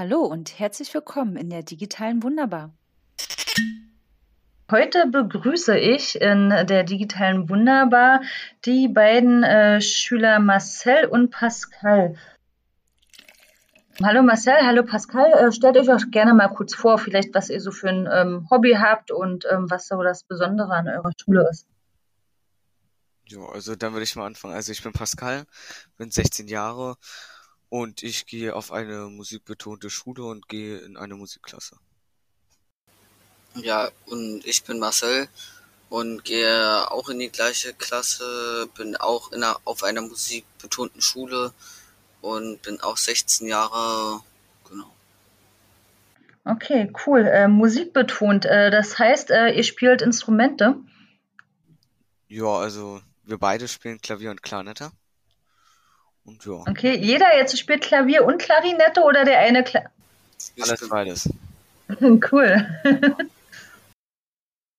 Hallo und herzlich willkommen in der digitalen Wunderbar. Heute begrüße ich in der digitalen Wunderbar die beiden äh, Schüler Marcel und Pascal. Hallo Marcel, hallo Pascal. Äh, stellt euch auch gerne mal kurz vor, vielleicht was ihr so für ein ähm, Hobby habt und ähm, was so das Besondere an eurer Schule ist. Ja, also dann würde ich mal anfangen. Also ich bin Pascal, bin 16 Jahre und ich gehe auf eine musikbetonte Schule und gehe in eine Musikklasse. Ja, und ich bin Marcel und gehe auch in die gleiche Klasse, bin auch in einer, auf einer musikbetonten Schule und bin auch 16 Jahre, genau. Okay, cool. Äh, musikbetont, äh, das heißt, äh, ihr spielt Instrumente? Ja, also wir beide spielen Klavier und Klarnette. Und ja. Okay, jeder jetzt spielt Klavier und Klarinette oder der eine Kla Alles beides. cool.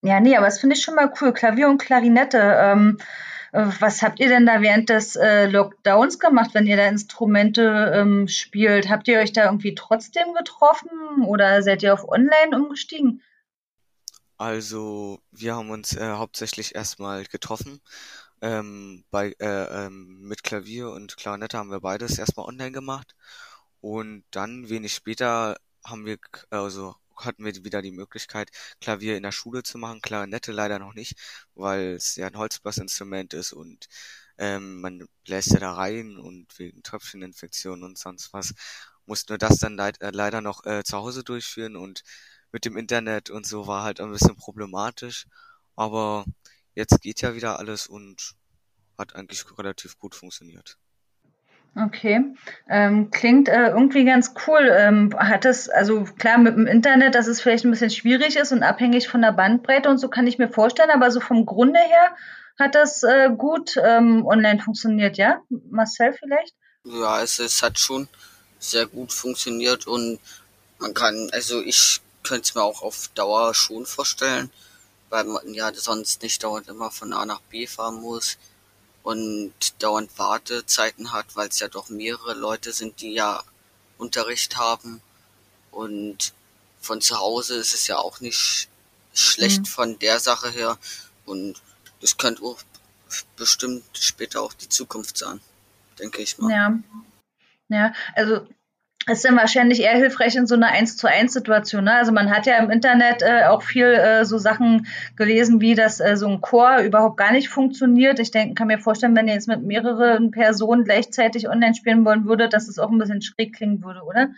ja, nee, aber das finde ich schon mal cool. Klavier und Klarinette. Ähm, äh, was habt ihr denn da während des äh, Lockdowns gemacht, wenn ihr da Instrumente ähm, spielt? Habt ihr euch da irgendwie trotzdem getroffen oder seid ihr auf Online umgestiegen? Also, wir haben uns äh, hauptsächlich erstmal getroffen. Ähm, bei, äh, ähm, mit Klavier und Klarinette haben wir beides erstmal online gemacht. Und dann wenig später haben wir, also hatten wir wieder die Möglichkeit, Klavier in der Schule zu machen, Klarinette leider noch nicht, weil es ja ein Holzblassinstrument ist und ähm, man bläst ja da rein und wegen Tröpfcheninfektionen und sonst was, mussten wir das dann leid, äh, leider noch äh, zu Hause durchführen und mit dem Internet und so war halt ein bisschen problematisch, aber jetzt geht ja wieder alles und hat eigentlich relativ gut funktioniert. Okay, ähm, klingt äh, irgendwie ganz cool. Ähm, hat es, also klar, mit dem Internet, dass es vielleicht ein bisschen schwierig ist und abhängig von der Bandbreite und so kann ich mir vorstellen, aber so vom Grunde her hat das äh, gut ähm, online funktioniert, ja? Marcel vielleicht? Ja, es, es hat schon sehr gut funktioniert und man kann, also ich könnte es mir auch auf Dauer schon vorstellen, weil man ja sonst nicht dauernd immer von A nach B fahren muss und dauernd Wartezeiten hat, weil es ja doch mehrere Leute sind, die ja Unterricht haben. Und von zu Hause ist es ja auch nicht schlecht mhm. von der Sache her. Und das könnte auch bestimmt später auch die Zukunft sein, denke ich mal. Ja. Ja, also ist dann wahrscheinlich eher hilfreich in so einer 1 zu 1 Situation. Ne? Also man hat ja im Internet äh, auch viel äh, so Sachen gelesen, wie dass äh, so ein Chor überhaupt gar nicht funktioniert. Ich denke, kann mir vorstellen, wenn ihr jetzt mit mehreren Personen gleichzeitig online spielen wollen würdet, dass es auch ein bisschen schräg klingen würde, oder?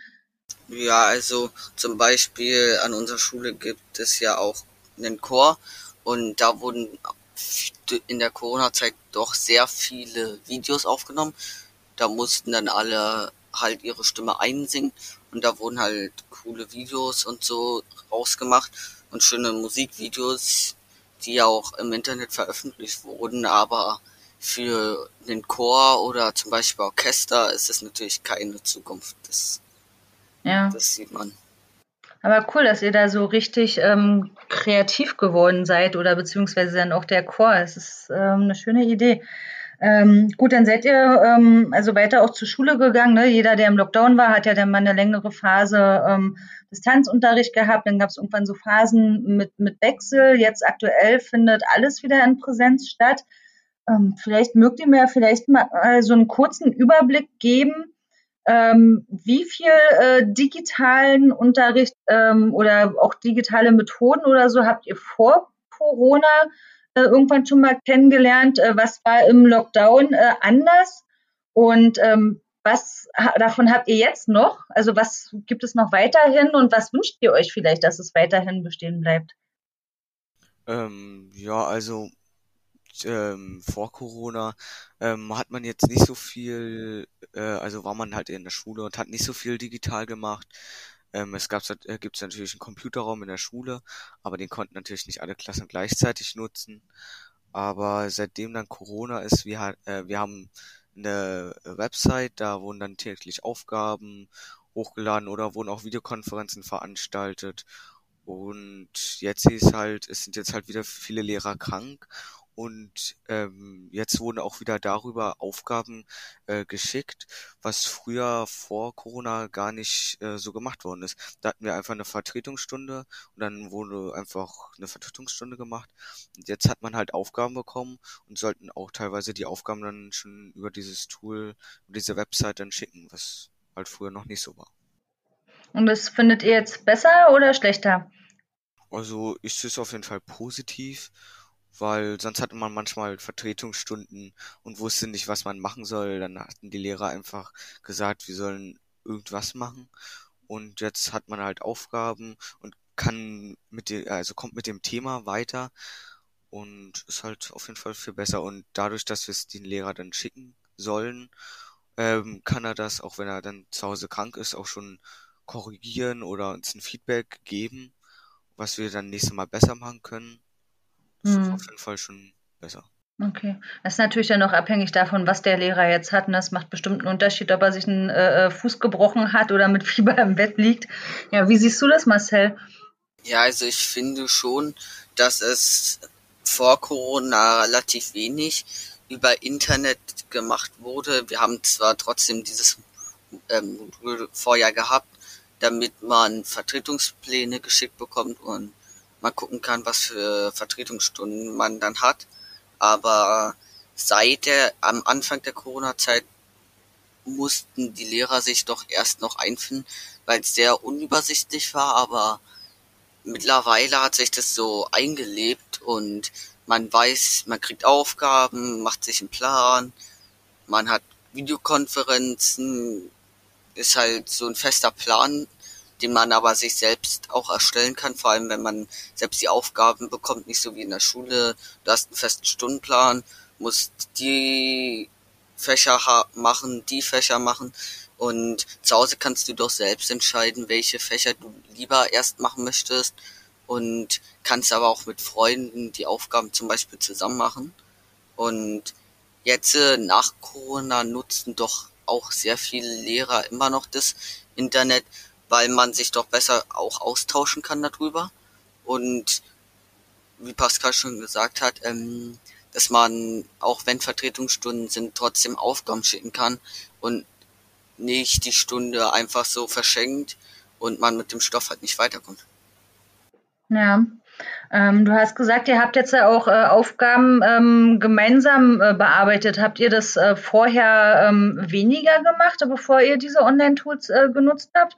Ja, also zum Beispiel an unserer Schule gibt es ja auch einen Chor und da wurden in der Corona-Zeit doch sehr viele Videos aufgenommen. Da mussten dann alle halt ihre Stimme einsingen und da wurden halt coole Videos und so rausgemacht und schöne Musikvideos, die ja auch im Internet veröffentlicht wurden, aber für den Chor oder zum Beispiel Orchester ist es natürlich keine Zukunft. Das, ja. das sieht man. Aber cool, dass ihr da so richtig ähm, kreativ geworden seid oder beziehungsweise dann auch der Chor. Es ist ähm, eine schöne Idee. Ähm, gut, dann seid ihr ähm, also weiter auch zur Schule gegangen. Ne? Jeder, der im Lockdown war, hat ja dann mal eine längere Phase ähm, Distanzunterricht gehabt. Dann gab es irgendwann so Phasen mit, mit Wechsel. Jetzt aktuell findet alles wieder in Präsenz statt. Ähm, vielleicht mögt ihr mir vielleicht mal äh, so einen kurzen Überblick geben, ähm, wie viel äh, digitalen Unterricht ähm, oder auch digitale Methoden oder so habt ihr vor Corona irgendwann schon mal kennengelernt, äh, was war im Lockdown äh, anders und ähm, was davon habt ihr jetzt noch? Also was gibt es noch weiterhin und was wünscht ihr euch vielleicht, dass es weiterhin bestehen bleibt? Ähm, ja, also ähm, vor Corona ähm, hat man jetzt nicht so viel, äh, also war man halt in der Schule und hat nicht so viel digital gemacht. Ähm, es gab, äh, gibt natürlich einen Computerraum in der Schule, aber den konnten natürlich nicht alle Klassen gleichzeitig nutzen. Aber seitdem dann Corona ist, wir, äh, wir haben eine Website, da wurden dann täglich Aufgaben hochgeladen oder wurden auch Videokonferenzen veranstaltet. Und jetzt ist halt, es sind jetzt halt wieder viele Lehrer krank und ähm, jetzt wurden auch wieder darüber Aufgaben äh, geschickt, was früher vor Corona gar nicht äh, so gemacht worden ist. Da hatten wir einfach eine Vertretungsstunde und dann wurde einfach eine Vertretungsstunde gemacht. Und jetzt hat man halt Aufgaben bekommen und sollten auch teilweise die Aufgaben dann schon über dieses Tool, über diese Website dann schicken, was halt früher noch nicht so war. Und das findet ihr jetzt besser oder schlechter? Also ich sehe es auf jeden Fall positiv weil sonst hatte man manchmal Vertretungsstunden und wusste nicht, was man machen soll. Dann hatten die Lehrer einfach gesagt, wir sollen irgendwas machen. Und jetzt hat man halt Aufgaben und kann mit dem, also kommt mit dem Thema weiter und ist halt auf jeden Fall viel besser. Und dadurch, dass wir es den Lehrer dann schicken sollen, ähm, kann er das, auch wenn er dann zu Hause krank ist, auch schon korrigieren oder uns ein Feedback geben, was wir dann nächstes Mal besser machen können. Das ist Hm. auf jeden Fall schon besser. Okay. Das ist natürlich dann auch abhängig davon, was der Lehrer jetzt hat. Und das macht bestimmt einen Unterschied, ob er sich einen äh, äh, Fuß gebrochen hat oder mit Fieber im Bett liegt. Ja, wie siehst du das, Marcel? Ja, also ich finde schon, dass es vor Corona relativ wenig über Internet gemacht wurde. Wir haben zwar trotzdem dieses ähm, Modul vorher gehabt, damit man Vertretungspläne geschickt bekommt und man gucken kann, was für Vertretungsstunden man dann hat. Aber seit der, am Anfang der Corona-Zeit mussten die Lehrer sich doch erst noch einfinden, weil es sehr unübersichtlich war, aber mittlerweile hat sich das so eingelebt und man weiß, man kriegt Aufgaben, macht sich einen Plan, man hat Videokonferenzen, ist halt so ein fester Plan, den man aber sich selbst auch erstellen kann, vor allem wenn man selbst die Aufgaben bekommt, nicht so wie in der Schule. Du hast einen festen Stundenplan, musst die Fächer machen, die Fächer machen und zu Hause kannst du doch selbst entscheiden, welche Fächer du lieber erst machen möchtest und kannst aber auch mit Freunden die Aufgaben zum Beispiel zusammen machen. Und jetzt äh, nach Corona nutzen doch auch sehr viele Lehrer immer noch das Internet, weil man sich doch besser auch austauschen kann darüber. Und wie Pascal schon gesagt hat, ähm, dass man, auch wenn Vertretungsstunden sind, trotzdem Aufgaben schicken kann und nicht die Stunde einfach so verschenkt und man mit dem Stoff halt nicht weiterkommt. Ja. Ähm, du hast gesagt, ihr habt jetzt ja auch äh, Aufgaben ähm, gemeinsam äh, bearbeitet. Habt ihr das äh, vorher ähm, weniger gemacht, bevor ihr diese Online-Tools äh, genutzt habt?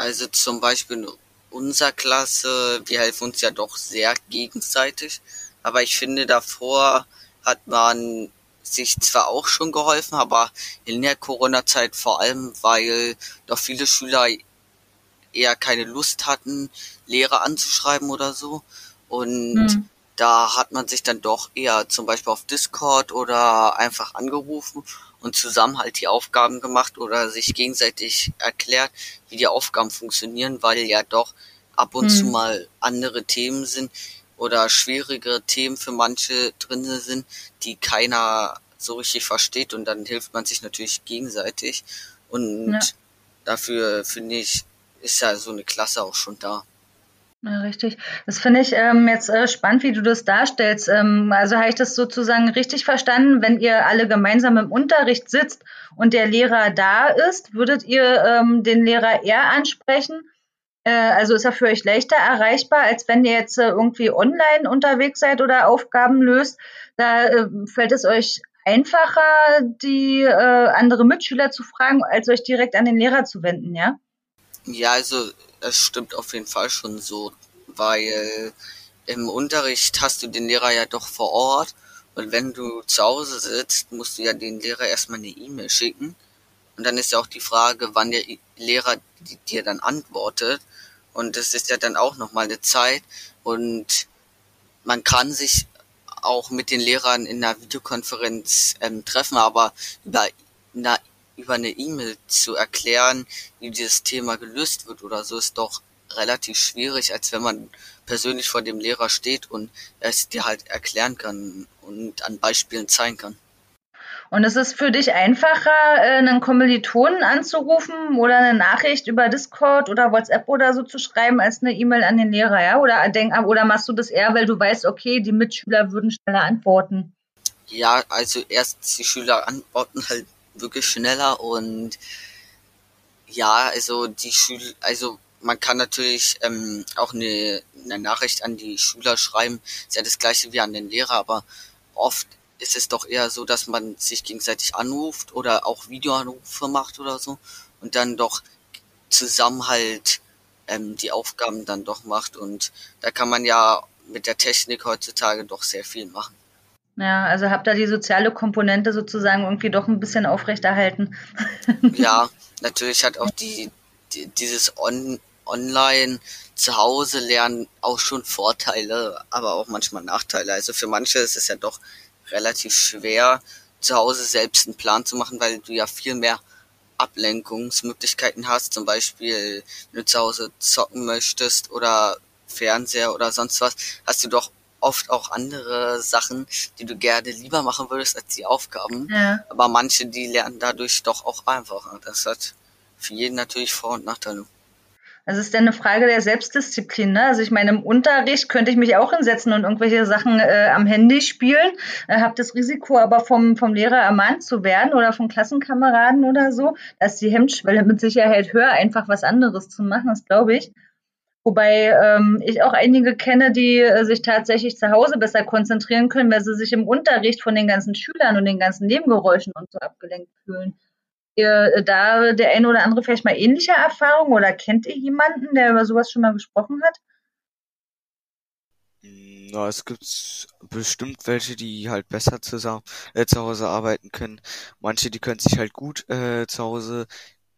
Also zum Beispiel in unserer Klasse, wir helfen uns ja doch sehr gegenseitig, aber ich finde davor hat man sich zwar auch schon geholfen, aber in der Corona-Zeit vor allem, weil doch viele Schüler eher keine Lust hatten, Lehrer anzuschreiben oder so. Und Hm. da hat man sich dann doch eher zum Beispiel auf Discord oder einfach angerufen und zusammen halt die Aufgaben gemacht oder sich gegenseitig erklärt, wie die Aufgaben funktionieren, weil ja doch ab und zu Hm. mal andere Themen sind oder schwierige Themen für manche drin sind, die keiner so richtig versteht und dann hilft man sich natürlich gegenseitig und Ja. dafür finde ich, ist ja so eine Klasse auch schon da. Ja, richtig. Das finde ich ähm, jetzt äh, spannend, wie du das darstellst. Ähm, also habe ich das sozusagen richtig verstanden, wenn ihr alle gemeinsam im Unterricht sitzt und der Lehrer da ist, würdet ihr ähm, den Lehrer eher ansprechen? Äh, also ist er für euch leichter erreichbar, als wenn ihr jetzt äh, irgendwie online unterwegs seid oder Aufgaben löst? Da äh, fällt es euch einfacher, die äh, andere Mitschüler zu fragen, als euch direkt an den Lehrer zu wenden, ja? Ja, also es stimmt auf jeden Fall schon so, weil im Unterricht hast du den Lehrer ja doch vor Ort und wenn du zu Hause sitzt, musst du ja den Lehrer erstmal eine E-Mail schicken und dann ist ja auch die Frage, wann der Lehrer di- dir dann antwortet und das ist ja dann auch nochmal eine Zeit und man kann sich auch mit den Lehrern in einer Videokonferenz ähm, treffen, aber über, na, über eine E-Mail zu erklären, wie dieses Thema gelöst wird oder so, ist doch relativ schwierig, als wenn man persönlich vor dem Lehrer steht und es dir halt erklären kann und an Beispielen zeigen kann. Und ist es für dich einfacher, äh, einen Kommilitonen anzurufen oder eine Nachricht über Discord oder WhatsApp oder so zu schreiben, als eine E-Mail an den Lehrer, ja? Oder, denk, oder machst du das eher, weil du weißt, okay, die Mitschüler würden schneller antworten? Ja, also erst die Schüler antworten halt wirklich schneller und ja, also die Schüler, also man kann natürlich ähm, auch eine, eine Nachricht an die Schüler schreiben, ist ja das gleiche wie an den Lehrer, aber oft ist es doch eher so, dass man sich gegenseitig anruft oder auch Videoanrufe macht oder so und dann doch zusammen halt ähm, die Aufgaben dann doch macht und da kann man ja mit der Technik heutzutage doch sehr viel machen. Ja, also habt ihr die soziale Komponente sozusagen irgendwie doch ein bisschen aufrechterhalten. ja, natürlich hat auch die, die dieses On Online zu Hause lernen auch schon Vorteile, aber auch manchmal Nachteile. Also für manche ist es ja doch relativ schwer, zu Hause selbst einen Plan zu machen, weil du ja viel mehr Ablenkungsmöglichkeiten hast. Zum Beispiel, wenn du zu Hause zocken möchtest oder Fernseher oder sonst was, hast du doch oft auch andere Sachen, die du gerne lieber machen würdest als die Aufgaben. Ja. Aber manche, die lernen dadurch doch auch einfacher. Das hat für jeden natürlich Vor- und Nachteile. Das ist dann eine Frage der Selbstdisziplin. Ne? Also ich meine, im Unterricht könnte ich mich auch hinsetzen und irgendwelche Sachen äh, am Handy spielen, äh, habe das Risiko aber vom, vom Lehrer ermahnt zu werden oder von Klassenkameraden oder so. Da ist die Hemmschwelle mit Sicherheit höher, einfach was anderes zu machen, das glaube ich. Wobei ähm, ich auch einige kenne, die äh, sich tatsächlich zu Hause besser konzentrieren können, weil sie sich im Unterricht von den ganzen Schülern und den ganzen Nebengeräuschen und so abgelenkt fühlen ihr äh, da der eine oder andere vielleicht mal ähnliche Erfahrungen oder kennt ihr jemanden, der über sowas schon mal gesprochen hat? Na, es gibt bestimmt welche, die halt besser zusammen äh, zu Hause arbeiten können. Manche, die können sich halt gut äh, zu Hause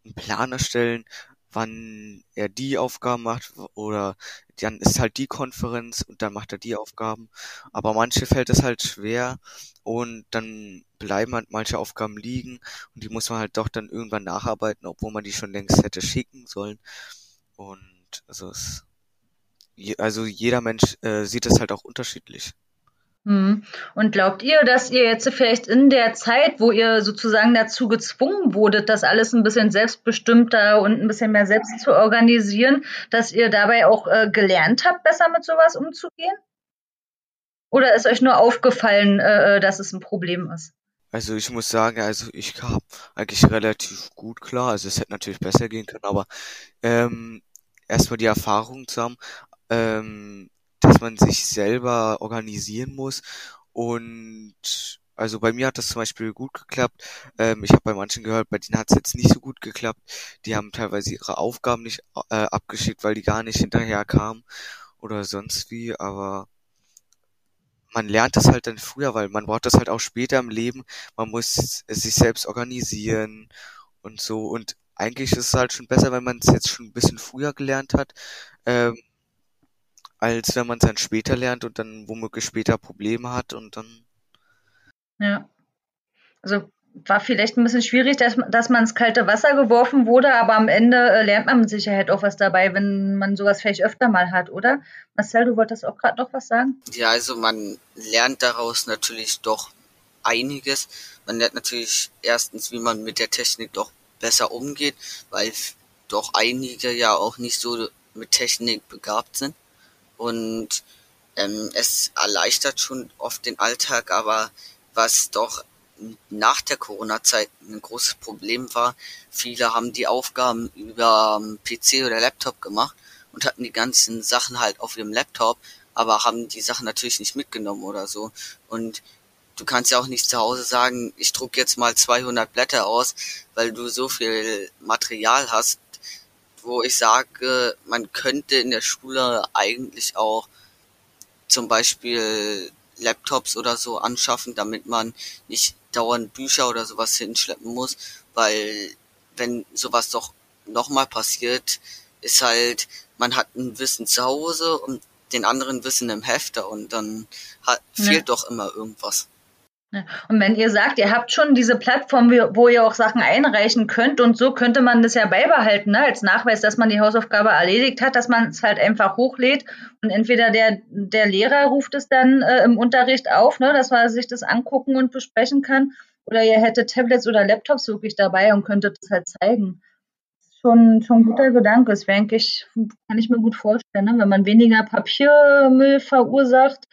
einen Plan erstellen, wann er die Aufgaben macht oder dann ist halt die Konferenz und dann macht er die Aufgaben. Aber manche fällt es halt schwer und dann bleiben halt manche Aufgaben liegen und die muss man halt doch dann irgendwann nacharbeiten, obwohl man die schon längst hätte schicken sollen. Und also es, also jeder Mensch äh, sieht es halt auch unterschiedlich. Hm. Und glaubt ihr, dass ihr jetzt vielleicht in der Zeit, wo ihr sozusagen dazu gezwungen wurdet, das alles ein bisschen selbstbestimmter und ein bisschen mehr selbst zu organisieren, dass ihr dabei auch äh, gelernt habt, besser mit sowas umzugehen? Oder ist euch nur aufgefallen, äh, äh dass es ein Problem ist? Also ich muss sagen, also ich kam eigentlich relativ gut klar. Also es hätte natürlich besser gehen können, aber ähm, erstmal die Erfahrung zu haben. Ähm, dass man sich selber organisieren muss und also bei mir hat das zum Beispiel gut geklappt. Ähm, ich habe bei manchen gehört, bei denen hat es jetzt nicht so gut geklappt. Die haben teilweise ihre Aufgaben nicht äh, abgeschickt, weil die gar nicht hinterher kamen oder sonst wie. Aber man lernt das halt dann früher, weil man braucht das halt auch später im Leben. Man muss sich selbst organisieren und so. Und eigentlich ist es halt schon besser, wenn man es jetzt schon ein bisschen früher gelernt hat. Ähm, als wenn man es dann später lernt und dann womöglich später Probleme hat und dann. Ja. Also war vielleicht ein bisschen schwierig, dass, dass man ins kalte Wasser geworfen wurde, aber am Ende äh, lernt man mit Sicherheit auch was dabei, wenn man sowas vielleicht öfter mal hat, oder? Marcel, du wolltest auch gerade noch was sagen? Ja, also man lernt daraus natürlich doch einiges. Man lernt natürlich erstens, wie man mit der Technik doch besser umgeht, weil doch einige ja auch nicht so mit Technik begabt sind und ähm, es erleichtert schon oft den Alltag, aber was doch nach der Corona-Zeit ein großes Problem war, viele haben die Aufgaben über PC oder Laptop gemacht und hatten die ganzen Sachen halt auf ihrem Laptop, aber haben die Sachen natürlich nicht mitgenommen oder so. Und du kannst ja auch nicht zu Hause sagen, ich druck jetzt mal 200 Blätter aus, weil du so viel Material hast, wo ich sage, man könnte in der Schule eigentlich auch zum Beispiel Laptops oder so anschaffen, damit man nicht dauernd Bücher oder sowas hinschleppen muss, weil wenn sowas doch nochmal passiert, ist halt, man hat ein Wissen zu Hause und den anderen Wissen im Hefter und dann hat, fehlt ja. doch immer irgendwas. Und wenn ihr sagt, ihr habt schon diese Plattform, wo ihr auch Sachen einreichen könnt und so könnte man das ja beibehalten, ne? als Nachweis, dass man die Hausaufgabe erledigt hat, dass man es halt einfach hochlädt und entweder der, der Lehrer ruft es dann äh, im Unterricht auf, ne? dass man sich das angucken und besprechen kann oder ihr hättet Tablets oder Laptops wirklich dabei und könntet es halt zeigen. Schon, schon ein guter Gedanke. Das wäre eigentlich, kann ich mir gut vorstellen, ne? wenn man weniger Papiermüll verursacht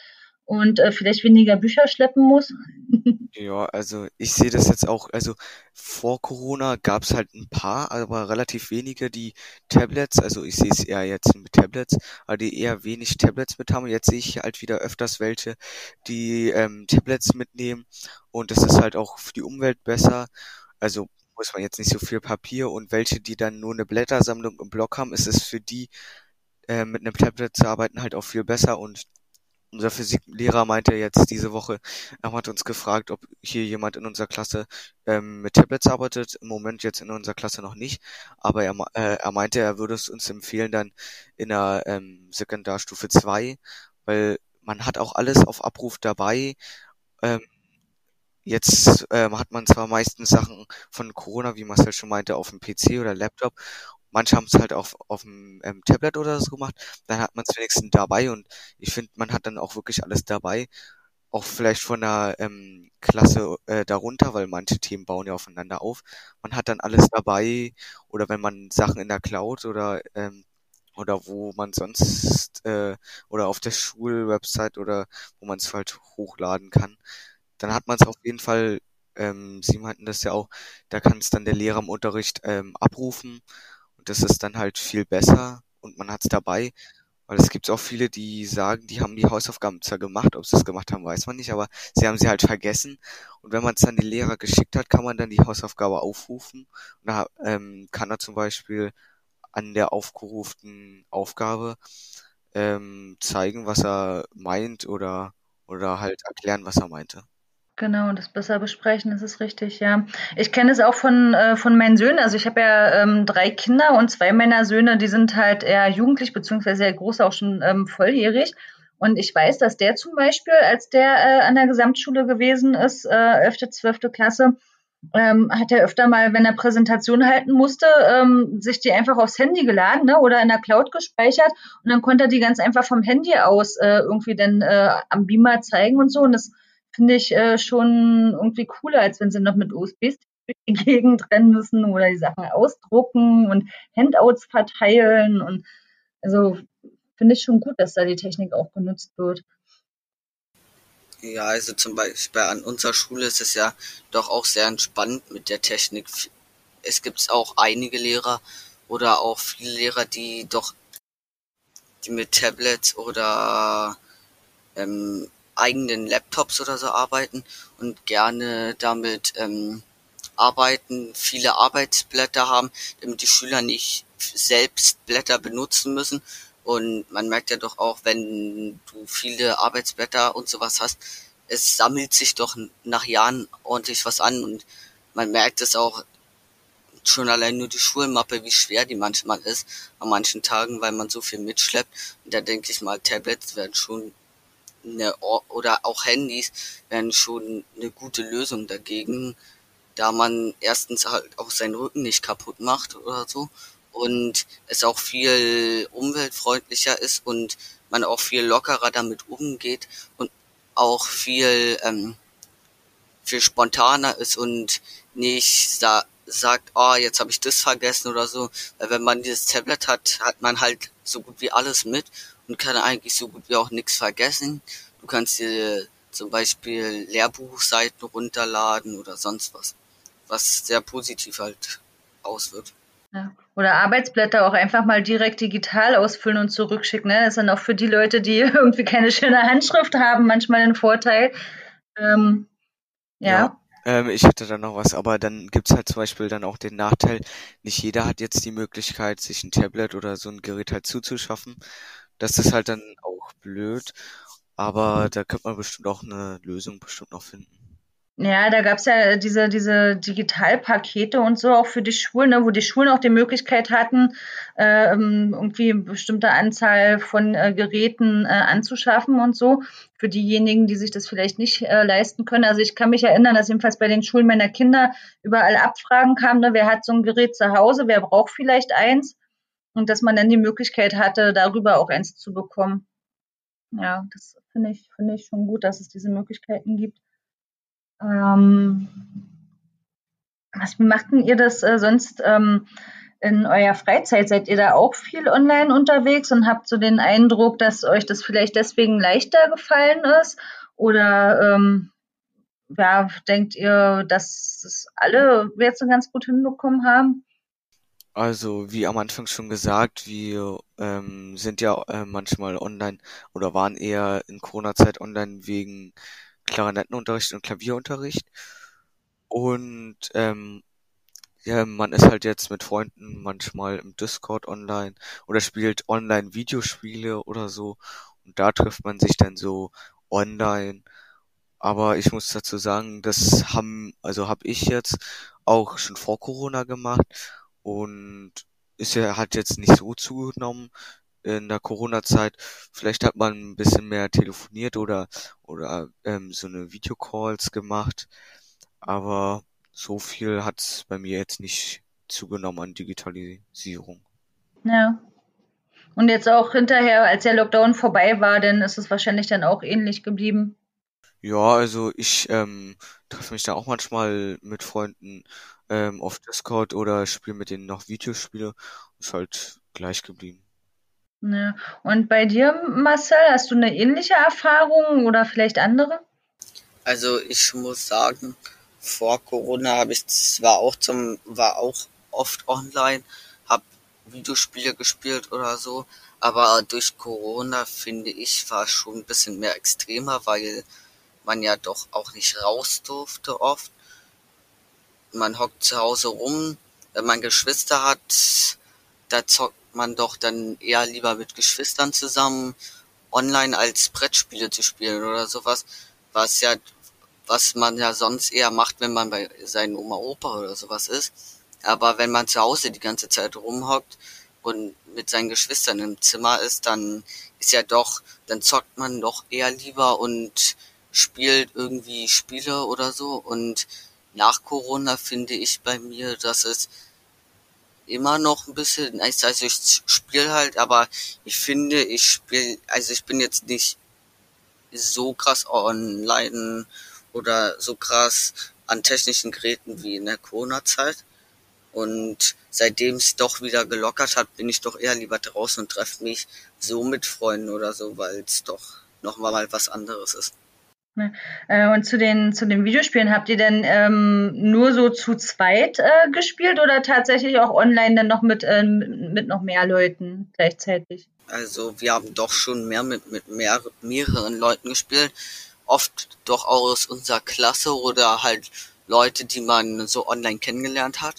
und äh, vielleicht weniger Bücher schleppen muss. Ja, also ich sehe das jetzt auch, also vor Corona gab es halt ein paar, aber relativ wenige, die Tablets, also ich sehe es eher jetzt mit Tablets, aber die eher wenig Tablets mit haben. Jetzt sehe ich halt wieder öfters welche, die ähm, Tablets mitnehmen und das ist halt auch für die Umwelt besser. Also muss man jetzt nicht so viel Papier und welche, die dann nur eine Blättersammlung im Block haben, ist es für die äh, mit einem Tablet zu arbeiten halt auch viel besser und unser Physiklehrer meinte jetzt diese Woche, er hat uns gefragt, ob hier jemand in unserer Klasse ähm, mit Tablets arbeitet. Im Moment jetzt in unserer Klasse noch nicht, aber er, äh, er meinte, er würde es uns empfehlen dann in der ähm, Sekundarstufe 2, weil man hat auch alles auf Abruf dabei. Ähm, Jetzt ähm, hat man zwar meistens Sachen von Corona, wie Marcel schon meinte, auf dem PC oder Laptop Manche haben es halt auch auf dem ähm, Tablet oder so gemacht. Dann hat man es wenigstens dabei und ich finde, man hat dann auch wirklich alles dabei. Auch vielleicht von der ähm, Klasse äh, darunter, weil manche Themen bauen ja aufeinander auf. Man hat dann alles dabei oder wenn man Sachen in der Cloud oder ähm, oder wo man sonst äh, oder auf der Schulwebsite oder wo man es halt hochladen kann, dann hat man es auf jeden Fall ähm, Sie meinten das ja auch, da kann es dann der Lehrer im Unterricht ähm, abrufen und das ist dann halt viel besser und man hat's dabei. Weil es gibt auch viele, die sagen, die haben die Hausaufgaben zwar gemacht, ob sie es gemacht haben, weiß man nicht, aber sie haben sie halt vergessen. Und wenn man es dann den Lehrer geschickt hat, kann man dann die Hausaufgabe aufrufen. Und da ähm, kann er zum Beispiel an der aufgerufenen Aufgabe ähm, zeigen, was er meint oder, oder halt erklären, was er meinte. Genau, das besser besprechen, das ist richtig, ja. Ich kenne es auch von, äh, von meinen Söhnen. Also ich habe ja ähm, drei Kinder und zwei meiner Söhne, die sind halt eher jugendlich, beziehungsweise sehr groß, auch schon ähm, volljährig. Und ich weiß, dass der zum Beispiel, als der äh, an der Gesamtschule gewesen ist, äh, 11., 12. Klasse, ähm, hat er öfter mal, wenn er Präsentation halten musste, ähm, sich die einfach aufs Handy geladen ne, oder in der Cloud gespeichert und dann konnte er die ganz einfach vom Handy aus äh, irgendwie dann äh, am Beamer zeigen und so. Und das finde ich äh, schon irgendwie cooler, als wenn sie noch mit USBs durch die Gegend rennen müssen oder die Sachen ausdrucken und Handouts verteilen. Und also finde ich schon gut, dass da die Technik auch genutzt wird. Ja, also zum Beispiel an unserer Schule ist es ja doch auch sehr entspannt mit der Technik. Es gibt auch einige Lehrer oder auch viele Lehrer, die doch die mit Tablets oder ähm, eigenen Laptops oder so arbeiten und gerne damit ähm, arbeiten, viele Arbeitsblätter haben, damit die Schüler nicht selbst Blätter benutzen müssen. Und man merkt ja doch auch, wenn du viele Arbeitsblätter und sowas hast, es sammelt sich doch nach Jahren ordentlich was an und man merkt es auch schon allein nur die Schulmappe, wie schwer die manchmal ist an manchen Tagen, weil man so viel mitschleppt. Und da denke ich mal, Tablets werden schon eine, oder auch Handys wären schon eine gute Lösung dagegen, da man erstens halt auch seinen Rücken nicht kaputt macht oder so und es auch viel umweltfreundlicher ist und man auch viel lockerer damit umgeht und auch viel ähm, viel spontaner ist und nicht sa sagt, oh, jetzt habe ich das vergessen oder so. Weil wenn man dieses Tablet hat, hat man halt so gut wie alles mit und kann eigentlich so gut wie auch nichts vergessen. Du kannst dir zum Beispiel Lehrbuchseiten runterladen oder sonst was, was sehr positiv halt auswirkt. Ja. Oder Arbeitsblätter auch einfach mal direkt digital ausfüllen und zurückschicken. Ne? Das ist dann auch für die Leute, die irgendwie keine schöne Handschrift haben, manchmal ein Vorteil. Ähm, ja. ja. Ähm, ich hätte da noch was, aber dann gibt's halt zum Beispiel dann auch den Nachteil, nicht jeder hat jetzt die Möglichkeit, sich ein Tablet oder so ein Gerät halt zuzuschaffen. Das ist halt dann auch blöd, aber da könnte man bestimmt auch eine Lösung bestimmt noch finden. Ja, da gab's ja diese, diese Digitalpakete und so auch für die Schulen, ne, wo die Schulen auch die Möglichkeit hatten, äh, irgendwie eine bestimmte Anzahl von äh, Geräten äh, anzuschaffen und so, für diejenigen, die sich das vielleicht nicht äh, leisten können. Also ich kann mich erinnern, dass jedenfalls bei den Schulen meiner Kinder überall Abfragen kamen, ne, wer hat so ein Gerät zu Hause, wer braucht vielleicht eins und dass man dann die Möglichkeit hatte, darüber auch eins zu bekommen. Ja, das finde ich, finde ich schon gut, dass es diese Möglichkeiten gibt. Ähm, was, wie machten ihr das äh, sonst ähm, in eurer Freizeit? Seid ihr da auch viel online unterwegs und habt so den Eindruck, dass euch das vielleicht deswegen leichter gefallen ist? Oder ähm, ja, denkt ihr, dass das alle jetzt so ganz gut hinbekommen haben? Also, wie am Anfang schon gesagt, wir ähm, sind ja äh, manchmal online oder waren eher in Corona-Zeit online wegen Klarinettenunterricht und Klavierunterricht. Und ähm, ja, man ist halt jetzt mit Freunden manchmal im Discord online oder spielt online Videospiele oder so. Und da trifft man sich dann so online. Aber ich muss dazu sagen, das haben, also habe ich jetzt auch schon vor Corona gemacht und ist ja, hat jetzt nicht so zugenommen in der Corona-Zeit. Vielleicht hat man ein bisschen mehr telefoniert oder, oder ähm, so eine Videocalls gemacht. Aber so viel hat's bei mir jetzt nicht zugenommen an Digitalisierung. Ja. Und jetzt auch hinterher, als der Lockdown vorbei war, dann ist es wahrscheinlich dann auch ähnlich geblieben. Ja, also ich ähm, treffe mich da auch manchmal mit Freunden ähm, auf Discord oder spiele mit denen noch Videospiele. Ist halt gleich geblieben. Ja. Und bei dir, Marcel, hast du eine ähnliche Erfahrung oder vielleicht andere? Also ich muss sagen, vor Corona habe ich zwar auch zum, war auch oft online, habe Videospiele gespielt oder so, aber durch Corona finde ich war schon ein bisschen mehr extremer, weil man ja doch auch nicht raus durfte oft. Man hockt zu Hause rum, wenn man Geschwister hat, da zockt man doch dann eher lieber mit Geschwistern zusammen online als Brettspiele zu spielen oder sowas, was ja, was man ja sonst eher macht, wenn man bei seinen Oma Opa oder sowas ist. Aber wenn man zu Hause die ganze Zeit rumhockt und mit seinen Geschwistern im Zimmer ist, dann ist ja doch, dann zockt man doch eher lieber und spielt irgendwie Spiele oder so. Und nach Corona finde ich bei mir, dass es immer noch ein bisschen, also ich spiele halt, aber ich finde, ich spiele, also ich bin jetzt nicht so krass online oder so krass an technischen Geräten wie in der Corona-Zeit. Und seitdem es doch wieder gelockert hat, bin ich doch eher lieber draußen und treffe mich so mit Freunden oder so, weil es doch nochmal was anderes ist. Ne? Äh, und zu den, zu den Videospielen, habt ihr denn ähm, nur so zu zweit äh, gespielt oder tatsächlich auch online dann noch mit, äh, mit noch mehr Leuten gleichzeitig? Also wir haben doch schon mehr mit, mit mehr, mehreren Leuten gespielt. Oft doch auch aus unserer Klasse oder halt Leute, die man so online kennengelernt hat.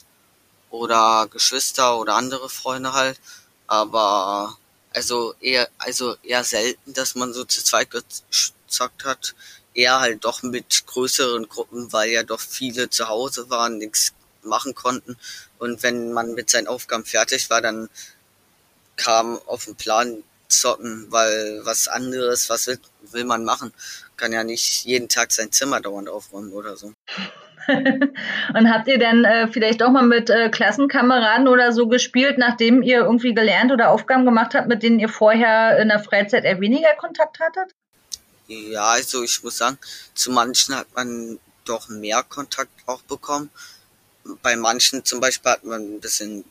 Oder Geschwister oder andere Freunde halt. Aber also eher, also eher selten, dass man so zu zweit gezockt hat eher halt doch mit größeren Gruppen, weil ja doch viele zu Hause waren, nichts machen konnten. Und wenn man mit seinen Aufgaben fertig war, dann kam auf den Plan zocken, weil was anderes, was will, will man machen? Kann ja nicht jeden Tag sein Zimmer dauernd aufräumen oder so. Und habt ihr denn äh, vielleicht auch mal mit äh, Klassenkameraden oder so gespielt, nachdem ihr irgendwie gelernt oder Aufgaben gemacht habt, mit denen ihr vorher in der Freizeit eher weniger Kontakt hattet? Ja, also ich muss sagen, zu manchen hat man doch mehr Kontakt auch bekommen. Bei manchen zum Beispiel hat man ein bisschen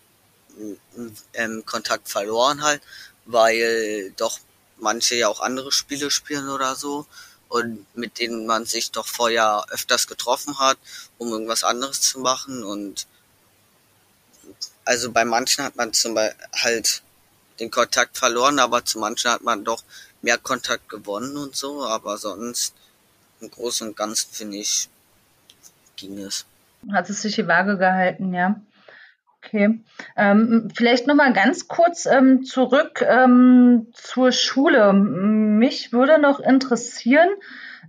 ähm, Kontakt verloren halt, weil doch manche ja auch andere Spiele spielen oder so und mit denen man sich doch vorher öfters getroffen hat, um irgendwas anderes zu machen und also bei manchen hat man zum Beispiel halt den Kontakt verloren, aber zu manchen hat man doch mehr Kontakt gewonnen und so, aber sonst im Großen und Ganzen finde ich, ging es. Hat es sich die Waage gehalten, ja. Okay. Ähm, vielleicht nochmal ganz kurz ähm, zurück ähm, zur Schule. Mich würde noch interessieren,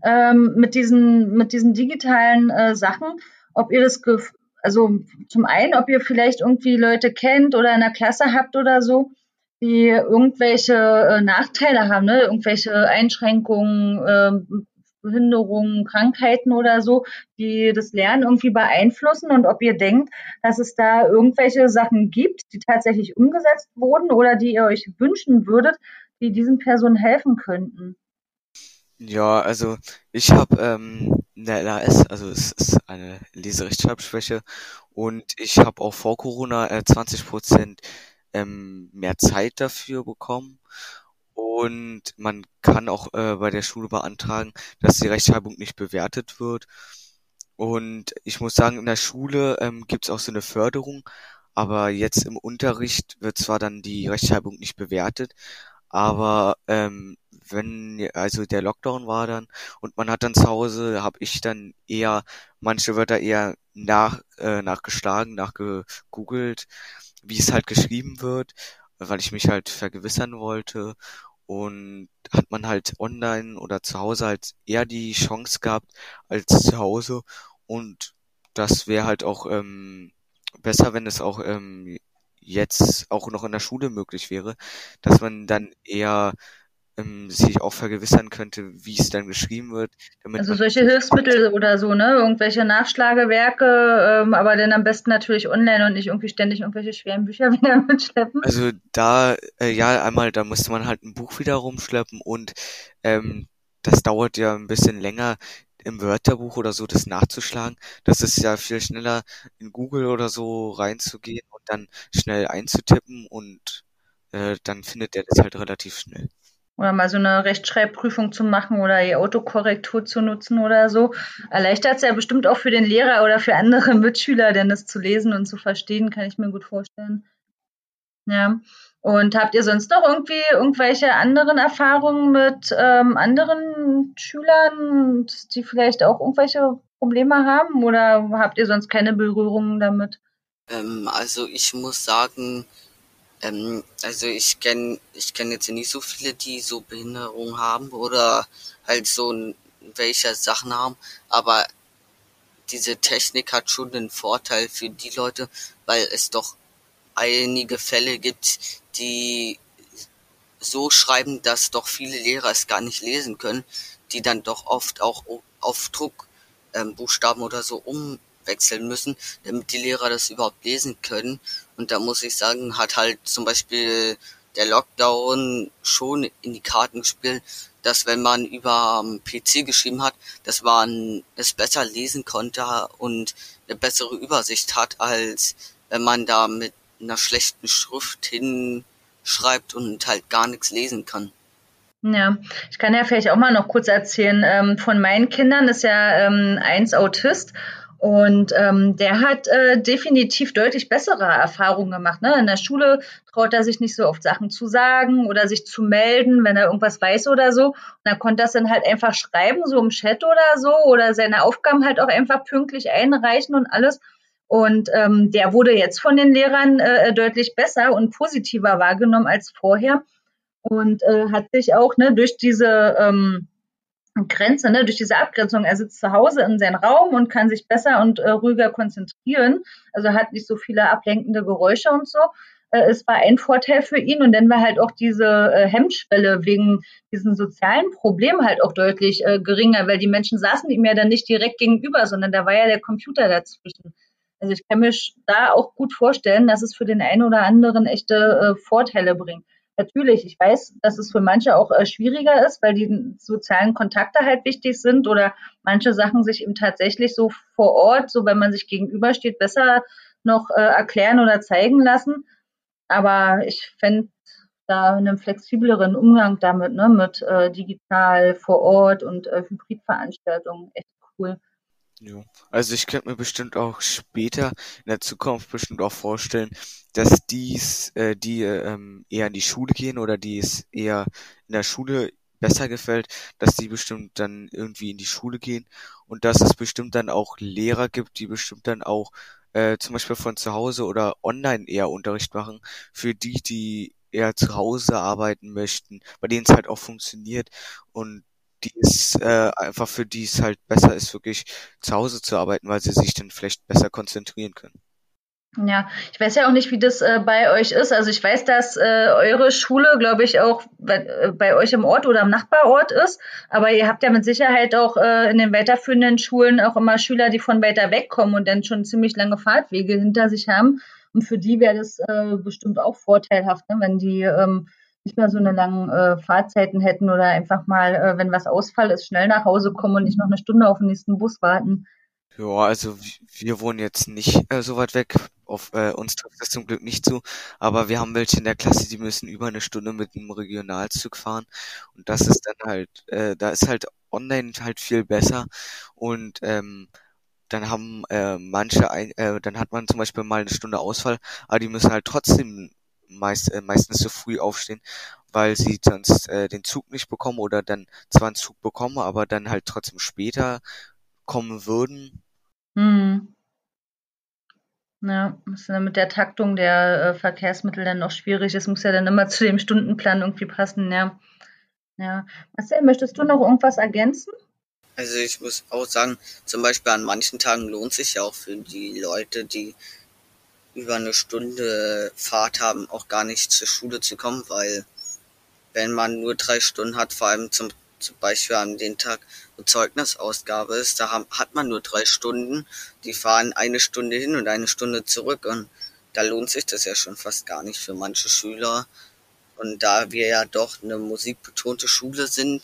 ähm, mit, diesen, mit diesen digitalen äh, Sachen, ob ihr das, also zum einen, ob ihr vielleicht irgendwie Leute kennt oder in der Klasse habt oder so, die irgendwelche äh, Nachteile haben, ne? irgendwelche Einschränkungen, äh, Behinderungen, Krankheiten oder so, die das Lernen irgendwie beeinflussen und ob ihr denkt, dass es da irgendwelche Sachen gibt, die tatsächlich umgesetzt wurden oder die ihr euch wünschen würdet, die diesen Personen helfen könnten. Ja, also ich habe ähm, eine LAS, also es ist eine Leserechtschreibschwäche und ich habe auch vor Corona äh, 20 Prozent ähm, mehr Zeit dafür bekommen und man kann auch äh, bei der Schule beantragen, dass die Rechtschreibung nicht bewertet wird. Und ich muss sagen, in der Schule ähm, gibt es auch so eine Förderung, aber jetzt im Unterricht wird zwar dann die Rechtschreibung nicht bewertet, aber ähm, wenn also der Lockdown war dann und man hat dann zu Hause, habe ich dann eher manche Wörter eher nach äh, nachgeschlagen, nachgegoogelt, wie es halt geschrieben wird, weil ich mich halt vergewissern wollte. Und hat man halt online oder zu Hause halt eher die Chance gehabt als zu Hause. Und das wäre halt auch ähm, besser, wenn es auch ähm, jetzt auch noch in der Schule möglich wäre, dass man dann eher ähm, sich auch vergewissern könnte, wie es dann geschrieben wird. also solche Hilfsmittel oder so, ne? Irgendwelche Nachschlagewerke, ähm, aber dann am besten natürlich online und nicht irgendwie ständig irgendwelche schweren Bücher wieder mitschleppen. Also da, äh, ja, einmal, da musste man halt ein Buch wieder rumschleppen und ähm, das dauert ja ein bisschen länger im Wörterbuch oder so das nachzuschlagen. Das ist ja viel schneller in Google oder so reinzugehen und dann schnell einzutippen und äh, dann findet er das halt relativ schnell. Oder mal so eine Rechtschreibprüfung zu machen oder die Autokorrektur zu nutzen oder so. Erleichtert es ja bestimmt auch für den Lehrer oder für andere Mitschüler, denn das zu lesen und zu verstehen, kann ich mir gut vorstellen. Ja. Und habt ihr sonst noch irgendwie irgendwelche anderen Erfahrungen mit ähm, anderen Schülern, die vielleicht auch irgendwelche Probleme haben? Oder habt ihr sonst keine Berührungen damit? Ähm, also ich muss sagen, ähm, also ich kenne ich kenn jetzt nicht so viele, die so Behinderungen haben oder halt so welche Sachen haben, aber diese Technik hat schon den Vorteil für die Leute, weil es doch einige Fälle gibt, die so schreiben, dass doch viele Lehrer es gar nicht lesen können, die dann doch oft auch auf Druck ähm, Buchstaben oder so umwechseln müssen, damit die Lehrer das überhaupt lesen können. Und da muss ich sagen, hat halt zum Beispiel der Lockdown schon in die Karten gespielt, dass wenn man über PC geschrieben hat, dass man es besser lesen konnte und eine bessere Übersicht hat, als wenn man da mit einer schlechten Schrift hinschreibt und halt gar nichts lesen kann. Ja, ich kann ja vielleicht auch mal noch kurz erzählen. Ähm, von meinen Kindern ist ja ähm, eins Autist und ähm, der hat äh, definitiv deutlich bessere Erfahrungen gemacht. Ne? In der Schule traut er sich nicht so oft Sachen zu sagen oder sich zu melden, wenn er irgendwas weiß oder so. Und er konnte das dann halt einfach schreiben, so im Chat oder so, oder seine Aufgaben halt auch einfach pünktlich einreichen und alles. Und ähm, der wurde jetzt von den Lehrern äh, deutlich besser und positiver wahrgenommen als vorher und äh, hat sich auch ne, durch diese ähm, Grenze, ne, durch diese Abgrenzung. Er sitzt zu Hause in seinem Raum und kann sich besser und äh, ruhiger konzentrieren. Also hat nicht so viele ablenkende Geräusche und so. Äh, es war ein Vorteil für ihn und dann war halt auch diese äh, Hemmschwelle wegen diesen sozialen Problemen halt auch deutlich äh, geringer, weil die Menschen saßen ihm ja dann nicht direkt gegenüber, sondern da war ja der Computer dazwischen. Also ich kann mir da auch gut vorstellen, dass es für den einen oder anderen echte Vorteile bringt natürlich, ich weiß, dass es für manche auch äh, schwieriger ist, weil die sozialen Kontakte halt wichtig sind oder manche Sachen sich eben tatsächlich so vor Ort, so wenn man sich gegenübersteht, besser noch äh, erklären oder zeigen lassen. Aber ich fände da einen flexibleren Umgang damit, ne, mit äh, digital vor Ort und äh, Hybridveranstaltungen echt cool. Ja. Also ich könnte mir bestimmt auch später in der Zukunft bestimmt auch vorstellen, dass dies, äh, die ähm, eher in die Schule gehen oder die es eher in der Schule besser gefällt, dass die bestimmt dann irgendwie in die Schule gehen und dass es bestimmt dann auch Lehrer gibt, die bestimmt dann auch äh, zum Beispiel von zu Hause oder online eher Unterricht machen, für die, die eher zu Hause arbeiten möchten, bei denen es halt auch funktioniert und die es äh, einfach für die es halt besser ist, wirklich zu Hause zu arbeiten, weil sie sich dann vielleicht besser konzentrieren können. Ja, ich weiß ja auch nicht, wie das äh, bei euch ist. Also ich weiß, dass äh, eure Schule, glaube ich, auch bei, äh, bei, euch im Ort oder im Nachbarort ist. Aber ihr habt ja mit Sicherheit auch äh, in den weiterführenden Schulen auch immer Schüler, die von weiter weg kommen und dann schon ziemlich lange Fahrtwege hinter sich haben. Und für die wäre das äh, bestimmt auch vorteilhaft, ne, wenn die ähm, nicht mehr so eine langen äh, Fahrzeiten hätten oder einfach mal, äh, wenn was Ausfall ist, schnell nach Hause kommen und nicht noch eine Stunde auf den nächsten Bus warten. Ja, also wir wohnen jetzt nicht äh, so weit weg. Auf äh, uns trifft das zum Glück nicht zu, aber wir haben welche in der Klasse, die müssen über eine Stunde mit einem Regionalzug fahren und das ist dann halt, äh, da ist halt online halt viel besser und ähm, dann haben äh, manche, ein, äh, dann hat man zum Beispiel mal eine Stunde Ausfall, aber die müssen halt trotzdem meist, äh, meistens so früh aufstehen, weil sie sonst äh, den Zug nicht bekommen oder dann zwar einen Zug bekommen, aber dann halt trotzdem später kommen würden. Hm. Ja, ist dann mit der Taktung der äh, Verkehrsmittel dann noch schwierig. Es muss ja dann immer zu dem Stundenplan irgendwie passen, ja. Ja. Marcel, möchtest du noch irgendwas ergänzen? Also ich muss auch sagen, zum Beispiel an manchen Tagen lohnt sich ja auch für die Leute, die über eine Stunde Fahrt haben, auch gar nicht zur Schule zu kommen, weil wenn man nur drei Stunden hat, vor allem zum, zum Beispiel an den Tag, wo Zeugnisausgabe ist, da hat man nur drei Stunden, die fahren eine Stunde hin und eine Stunde zurück und da lohnt sich das ja schon fast gar nicht für manche Schüler. Und da wir ja doch eine musikbetonte Schule sind,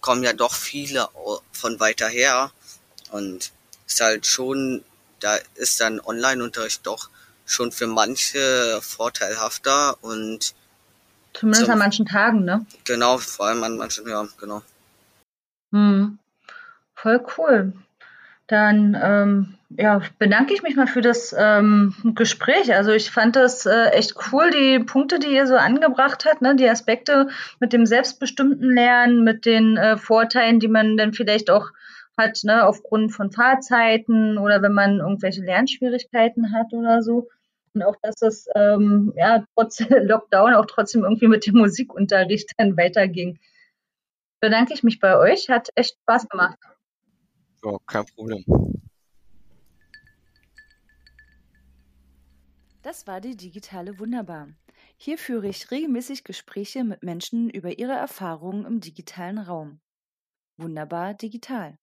kommen ja doch viele von weiter her und ist halt schon, da ist dann Online-Unterricht doch schon für manche vorteilhafter und zumindest so, an manchen Tagen, ne? Genau, vor allem an manchen, ja, genau. Hm. Voll cool. Dann ähm, ja, bedanke ich mich mal für das ähm, Gespräch. Also ich fand das äh, echt cool, die Punkte, die ihr so angebracht habt, ne? die Aspekte mit dem selbstbestimmten Lernen, mit den äh, Vorteilen, die man dann vielleicht auch hat, ne, aufgrund von Fahrzeiten oder wenn man irgendwelche Lernschwierigkeiten hat oder so. Und auch, dass es ähm, ja trotz Lockdown auch trotzdem irgendwie mit dem Musikunterricht dann weiterging. Bedanke ich mich bei euch, hat echt Spaß gemacht. Ja, kein Problem. Das war die digitale Wunderbar. Hier führe ich regelmäßig Gespräche mit Menschen über ihre Erfahrungen im digitalen Raum. Wunderbar digital.